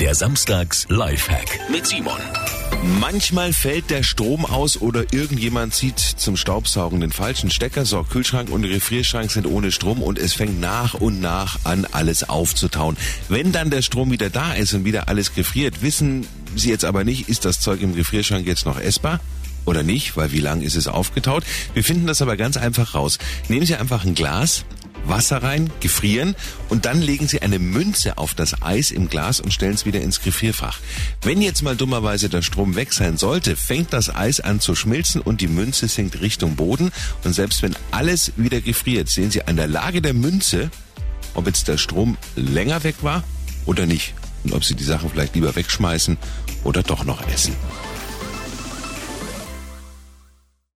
Der Samstags Lifehack mit Simon. Manchmal fällt der Strom aus oder irgendjemand zieht zum Staubsaugen den falschen Stecker. So, Kühlschrank und Gefrierschrank sind ohne Strom und es fängt nach und nach an, alles aufzutauen. Wenn dann der Strom wieder da ist und wieder alles gefriert, wissen Sie jetzt aber nicht, ist das Zeug im Gefrierschrank jetzt noch essbar? Oder nicht, weil wie lang ist es aufgetaut? Wir finden das aber ganz einfach raus. Nehmen Sie einfach ein Glas, Wasser rein, gefrieren und dann legen Sie eine Münze auf das Eis im Glas und stellen es wieder ins Gefrierfach. Wenn jetzt mal dummerweise der Strom weg sein sollte, fängt das Eis an zu schmilzen und die Münze sinkt Richtung Boden und selbst wenn alles wieder gefriert, sehen Sie an der Lage der Münze, ob jetzt der Strom länger weg war oder nicht und ob Sie die Sachen vielleicht lieber wegschmeißen oder doch noch essen.